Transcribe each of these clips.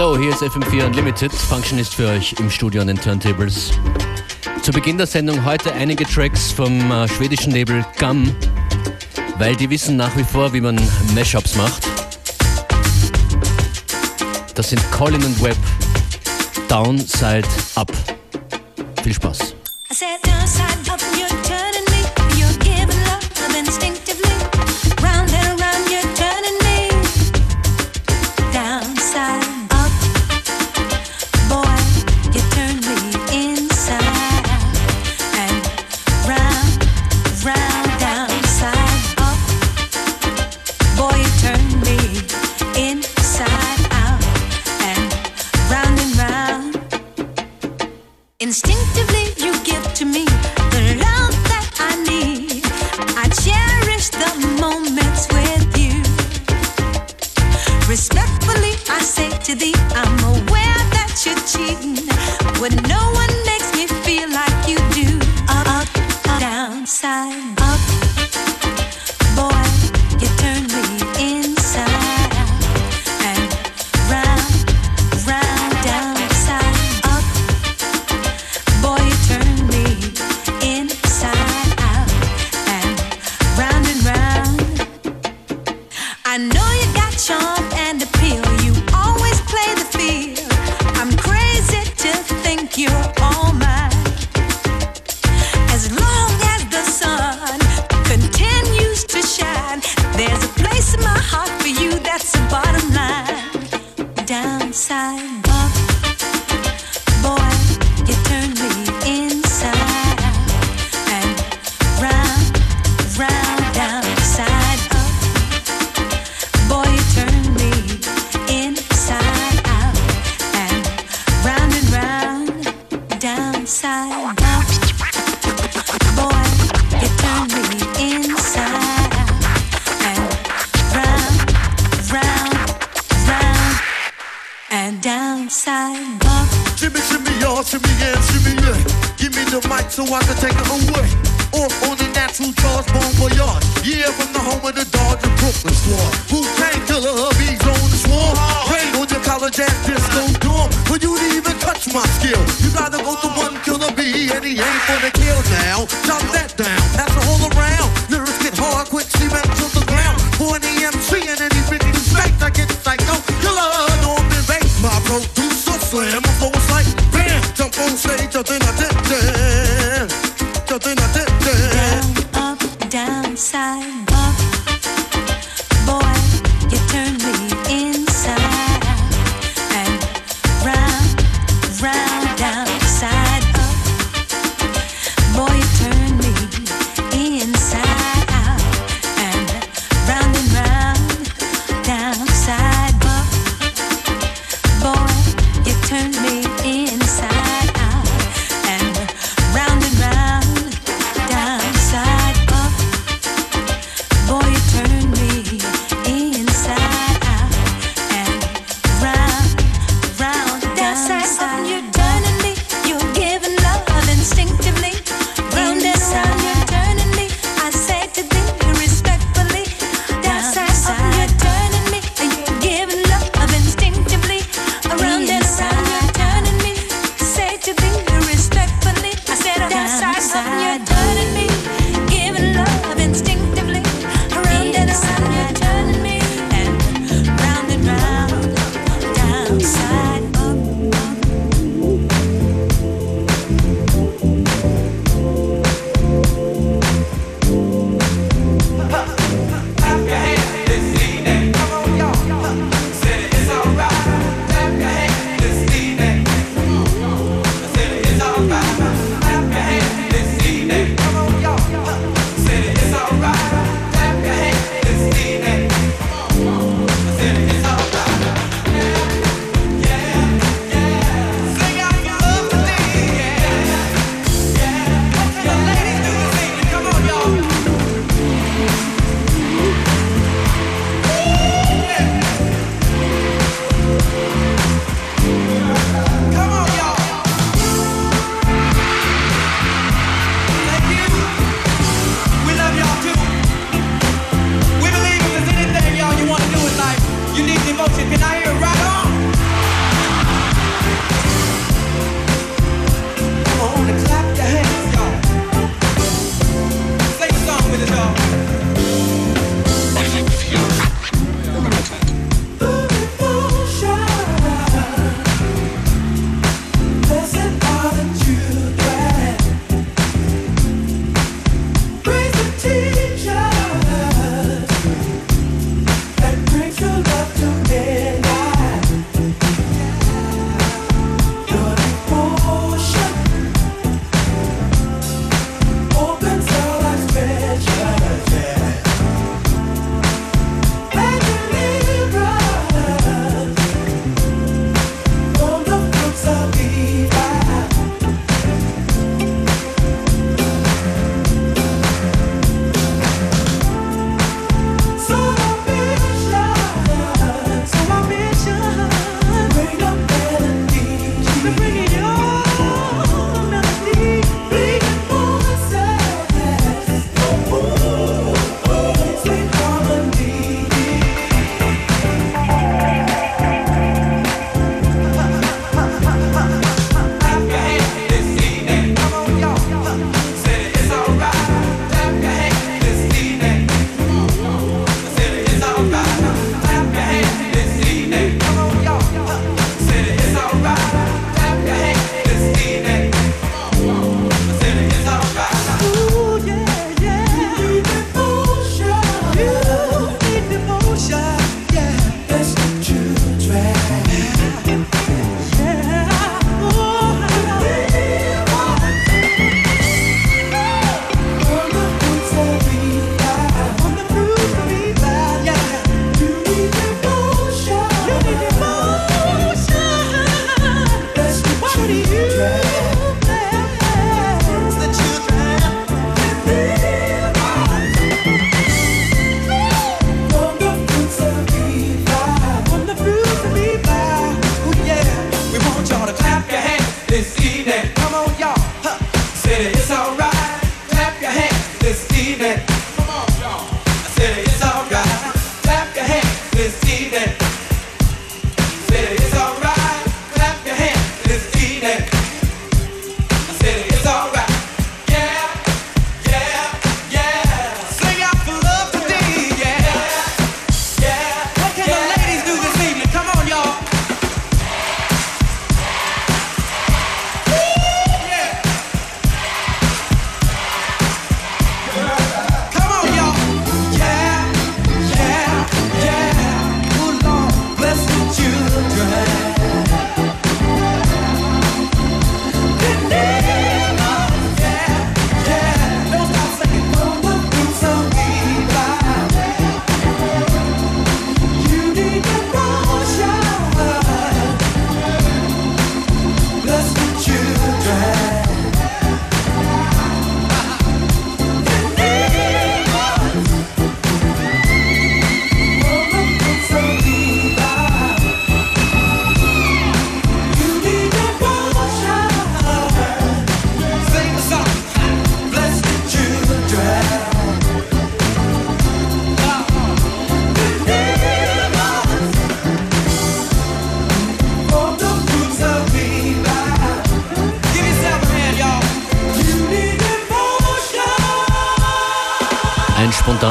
Hallo, hier ist FM4 Unlimited. Function ist für euch im Studio an den Turntables. Zu Beginn der Sendung heute einige Tracks vom äh, schwedischen Label Gum, weil die wissen nach wie vor, wie man Mashups macht. Das sind Colin und Webb, Downside Up. Viel Spaß.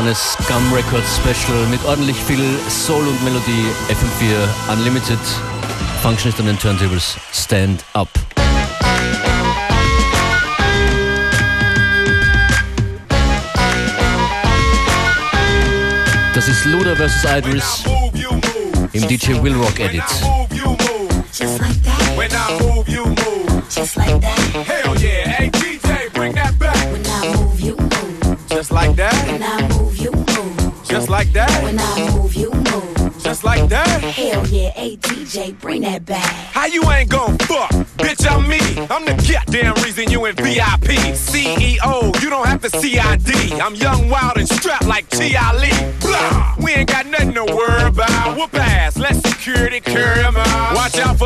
Ein spontanes Gum Records Special mit ordentlich viel Soul und Melodie. FM4 Unlimited. Functionist an den Turntables. Stand up. Das ist Luda vs. Idris im DJ Will Rock Edit. Just like that. When I Just like that. Hell yeah. Hey, DJ, bring that back. How you ain't gon' fuck? Bitch, I'm me. I'm the goddamn reason you in VIP. CEO, you don't have to CID. I'm young, wild, and strapped like T.I. Lee. Blah. We ain't got nothing to worry about. Whoop ass. Let security carry 'em out.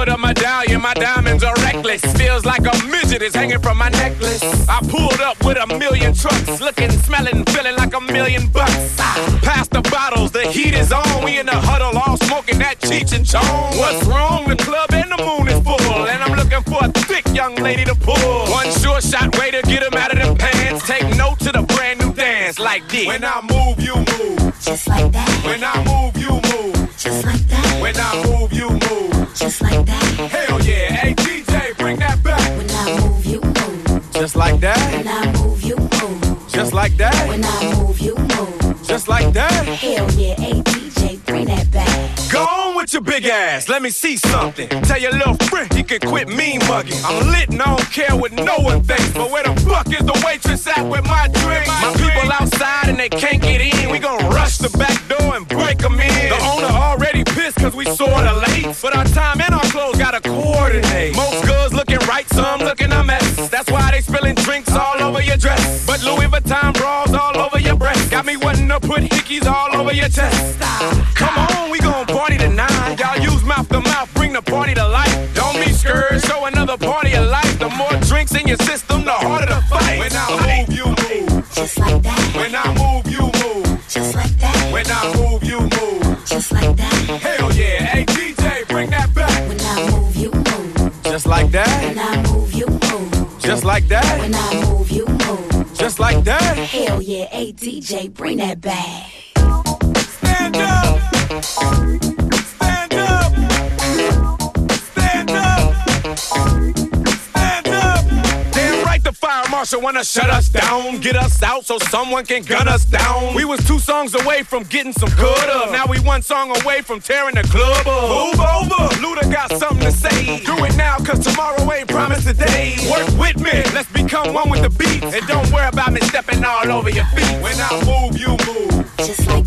Out for the medallion. My diamonds are reckless. Feels like a midget is hanging from my necklace. I pulled up with a million trucks. Looking, smelling, feeling like a million bucks. Past the bottles. The heat is on. We in the huddle all smoking that Cheech and Chong. What's wrong? The club and the moon is full. And I'm looking for a thick young lady to pull. One sure shot way to get him out of them pants. Take note to the brand new dance like this. When I move, you move. Just like that. When I move, you move. Just like that. When I move, you move. Just like that. Hell yeah. Hey, DJ, bring that back. When I move, you move. Just like that. When I move, you move. Just like that. When I move, you move. Just like that. Hell yeah. Hey, DJ, bring that back. Go on with your big ass, let me see something. Tell your little friend he can quit mean mugging. I'm lit and I don't care what no one thinks. But where the fuck is the waitress at with my drink? My people outside and they can't get in. We gon' rush the back door and break them in. The owner already cause we sorta late. But our time and our clothes gotta coordinate. Most girls looking right, some looking a mess. That's why they spilling drinks all over your dress. But Louis Vuitton bras all over your breast. Got me wanting to put hickeys all over your chest. Come on, we gon' party tonight. Y'all use mouth to mouth, bring the party to life. Don't be scared, show another party of life. The more drinks in your system, the harder to fight. When I move, you move. Just like that. When I move, you move. Just like that. When I move, you move. Just like that. Like that. When I move, you move. Just like that. When I move, you move. Just like that. Hell yeah. Hey, DJ, bring that back. Stand up. Fire marshal wanna shut us down, get us out so someone can gun us down. We was two songs away from getting some good up. Now we one song away from tearing the club up. Move over, Luda got something to say. Do it now, cause tomorrow ain't promised today. Work with me, let's become one with the beat. And don't worry about me stepping all over your feet. When I move, you move. Just like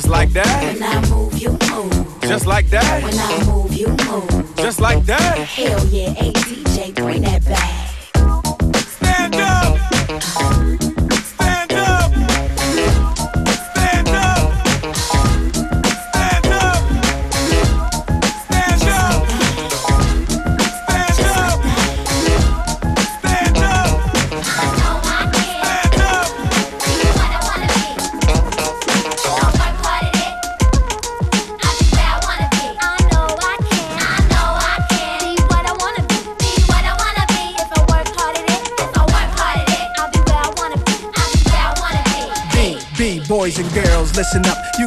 Just like that. When I move, you move. Just like that. When I move, you move. Just like that. Hell yeah. Hey, DJ, bring that back. Listen up. You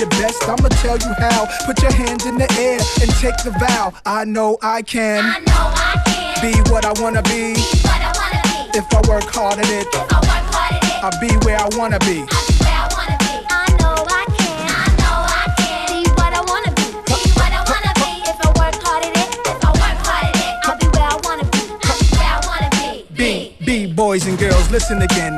the best, I'ma tell you how. Put your hands in the air and take the vow. I know I can. I know I can. Be what I wanna be. be, what I wanna be. If I work hard at it. If I work hard at it. I'll be where I wanna be. I boys and girls, listen again.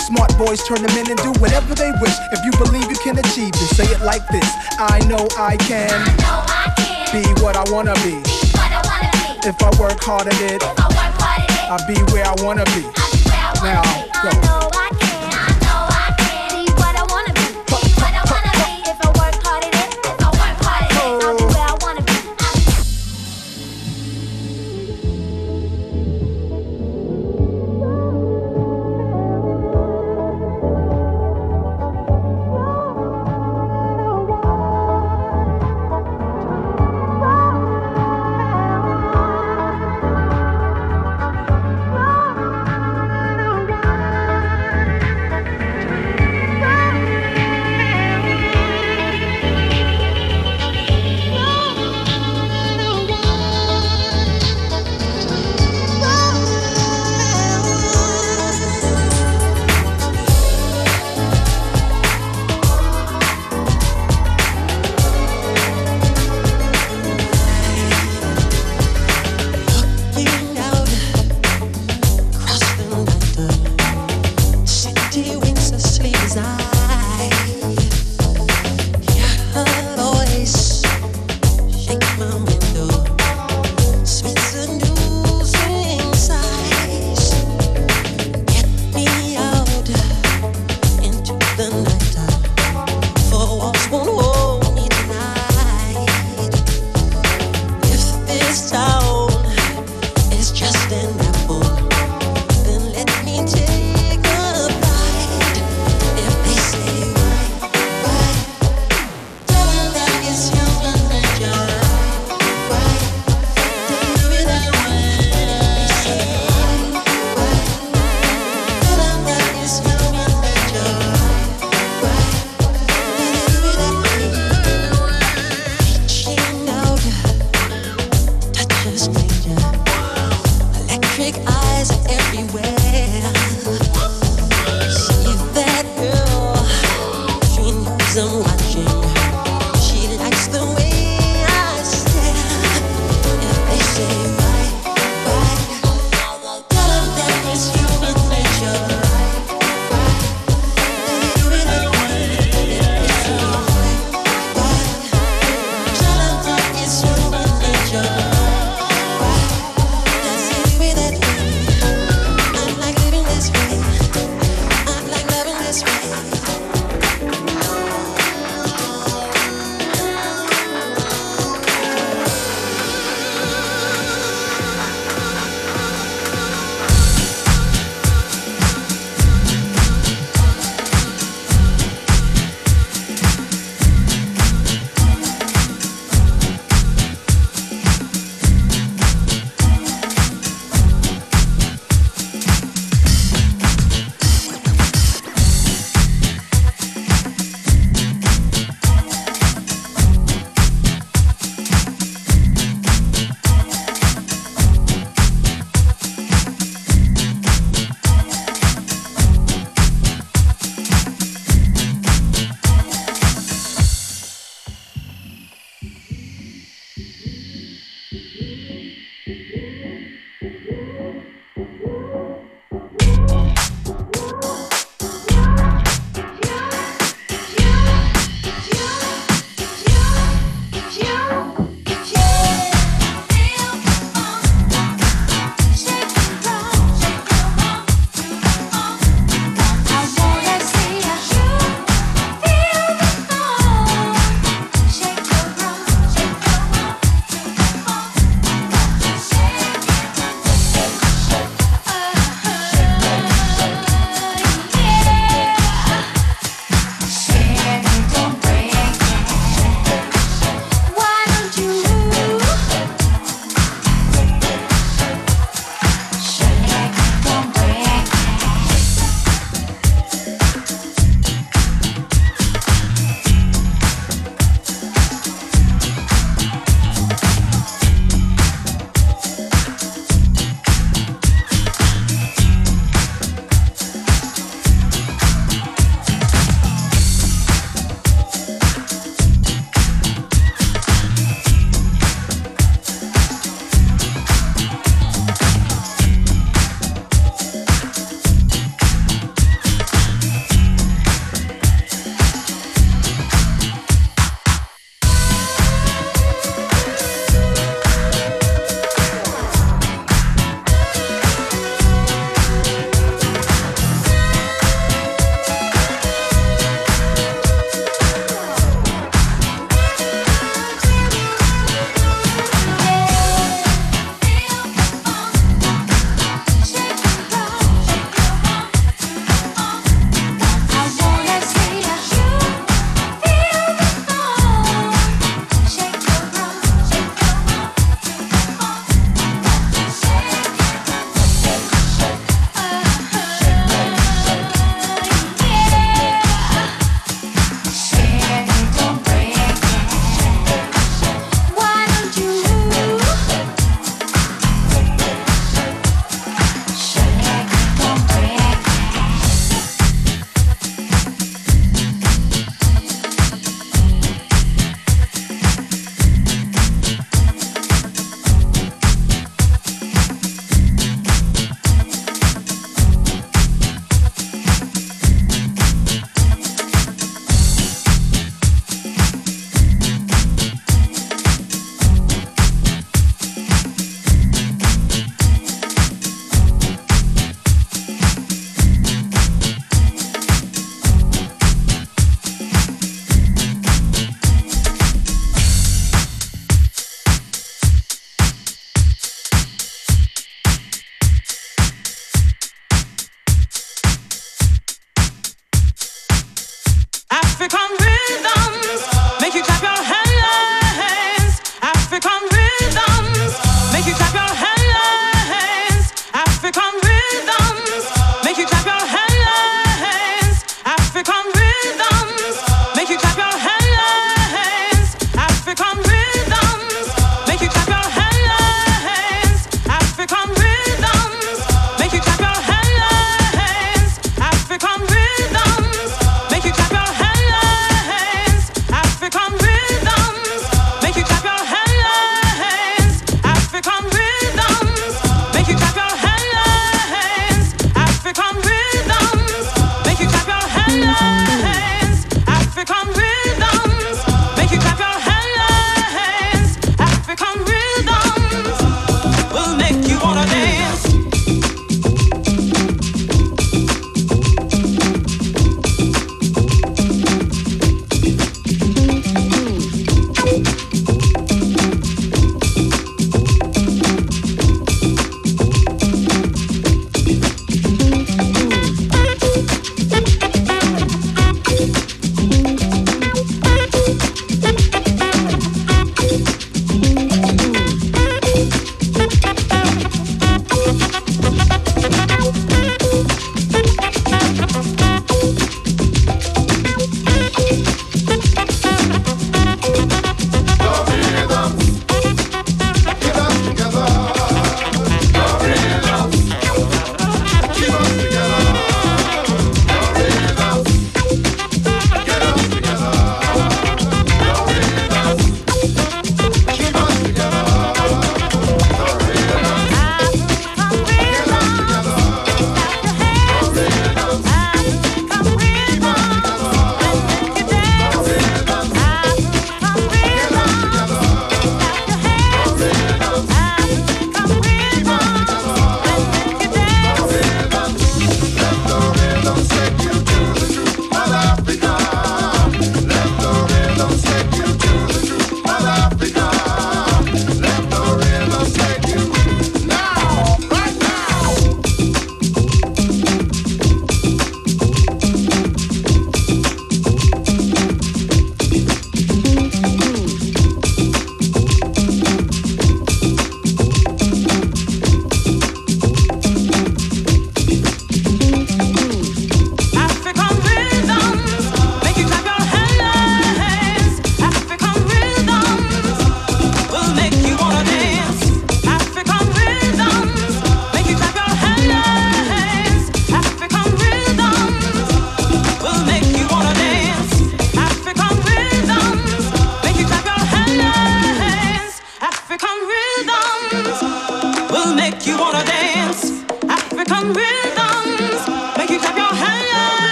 Smart boys turn them in and do whatever they wish. If you believe you can achieve this, say it like this. I know I can. I know I can. Be what I wanna be. Be I wanna be. If I work hard at it, I work hard at it, I'll be where I wanna be. I'll be where I wanna Now, be. go.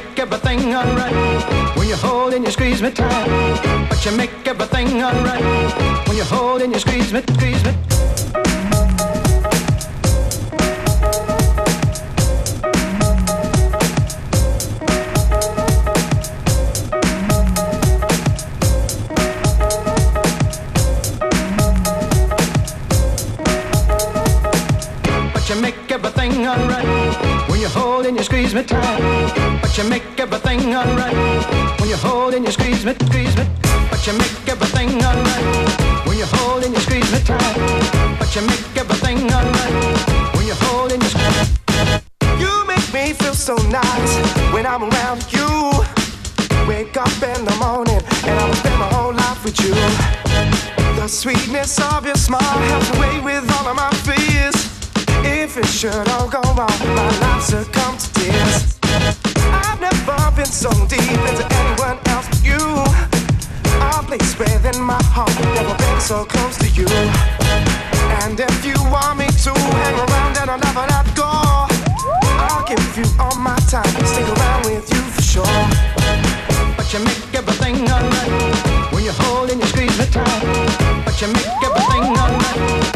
make everything alright. When you hold and you squeeze me tight, but you make everything alright. When you hold and you squeeze me, squeeze me. But you make everything alright when you hold and you squeeze me tight you make everything alright. When you hold and you squeeze me, squeeze me, but you make everything alright. When you hold and you squeeze me tight, but you make everything alright. When you hold and you squeeze You make me feel so nice when I'm around you. Wake up in the morning and I'll spend my whole life with you. The sweetness of your smile helps away with all of my fears. If it should all go wrong, my life succumbs to tears bumping so deep into anyone else but you. A place within my heart, never been so close to you. And if you want me to hang around and I'll never let go, I'll give you all my time, stick around with you for sure. But you make everything alright when you hold and you squeeze me tight. But you make everything alright.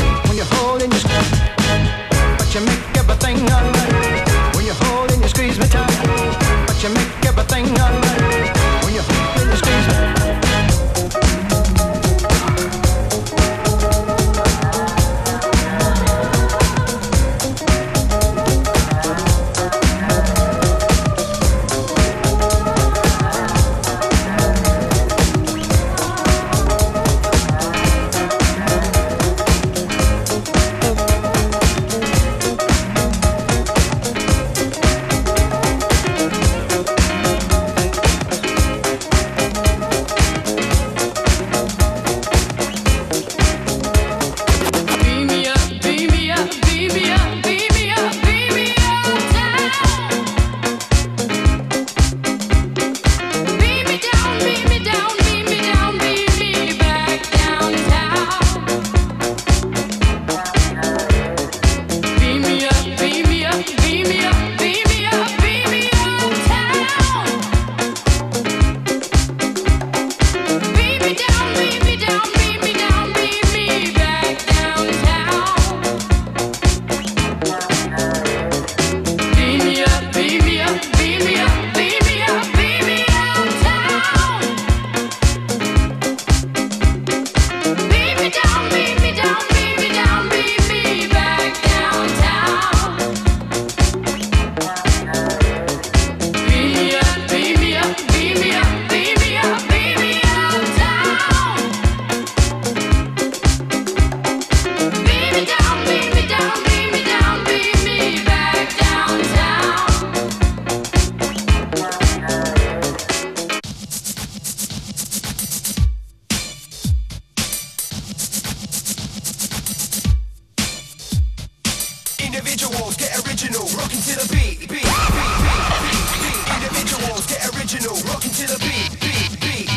individuals, get original, rocking to the beat, beat, beat, beat, beat. Individuals, get original, rocking to the beat, beat, beat.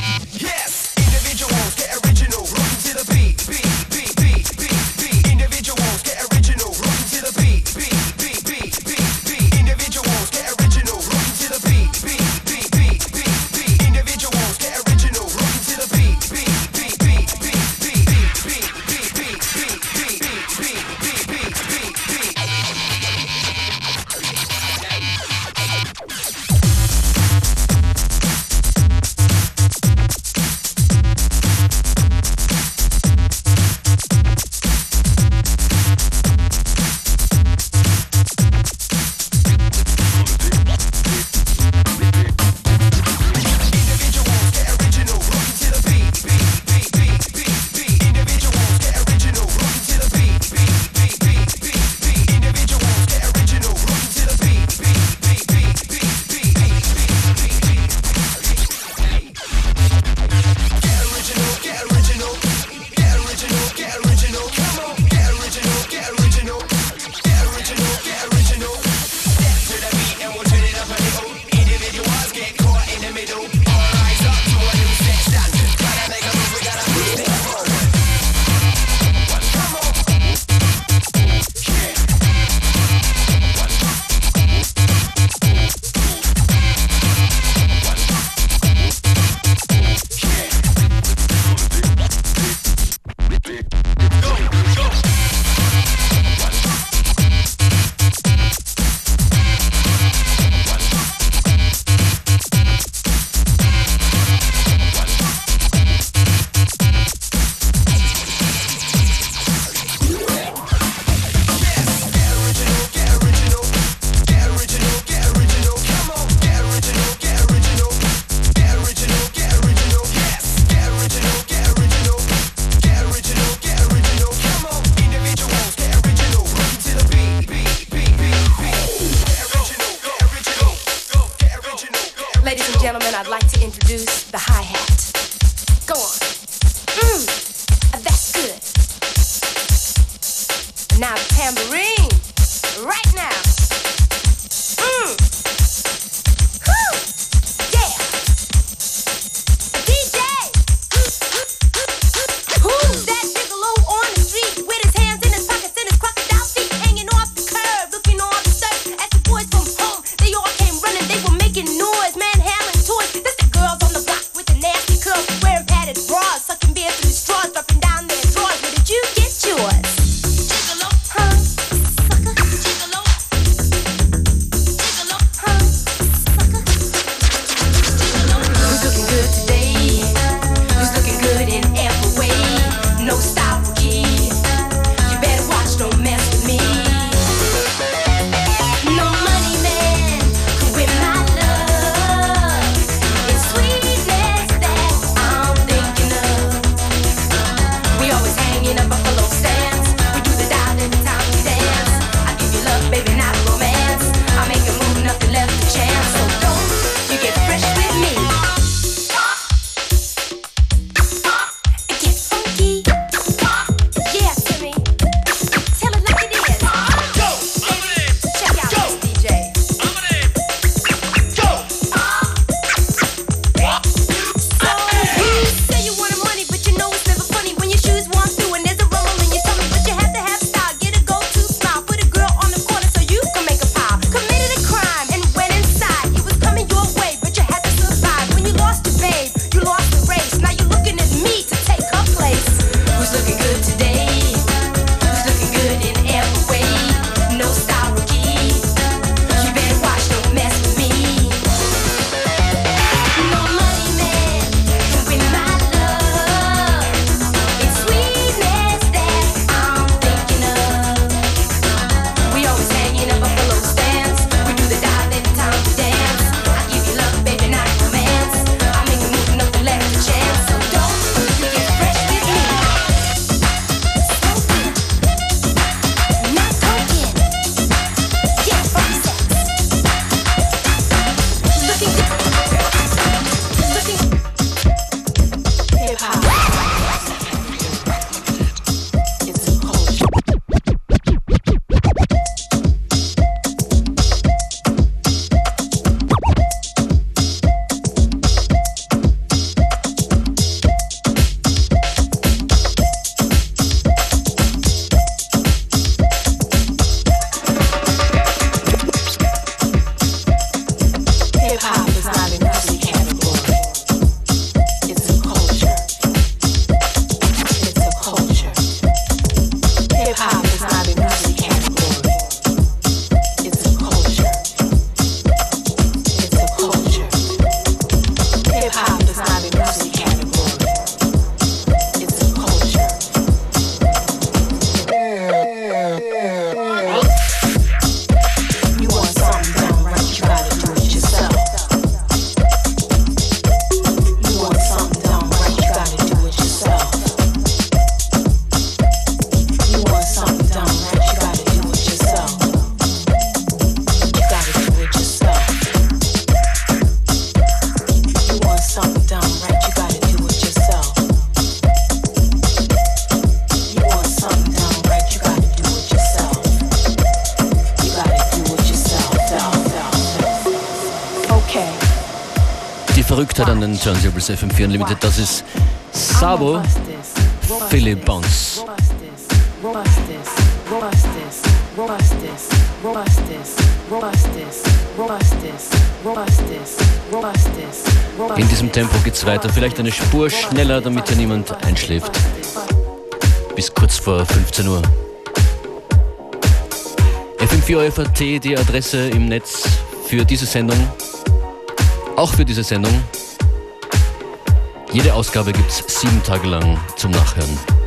An den Turntables FM4 Unlimited. Das ist Sabo, Philip Bounce. In diesem Tempo geht's weiter, vielleicht eine Spur schneller, damit ja niemand einschläft. Bis kurz vor 15 Uhr. FM4 FAT, die Adresse im Netz für diese Sendung. Auch für diese Sendung. Jede Ausgabe gibt's sieben Tage lang zum Nachhören.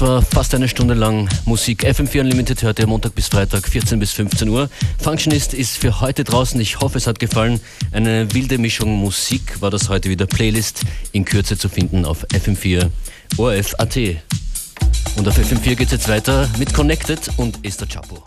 Das war fast eine Stunde lang Musik. FM4 Unlimited hört ihr Montag bis Freitag 14 bis 15 Uhr. Functionist ist für heute draußen. Ich hoffe, es hat gefallen. Eine wilde Mischung Musik war das heute wieder. Playlist in Kürze zu finden auf FM4 ORF.at. Und auf FM4 geht es jetzt weiter mit Connected und Esther Chapo.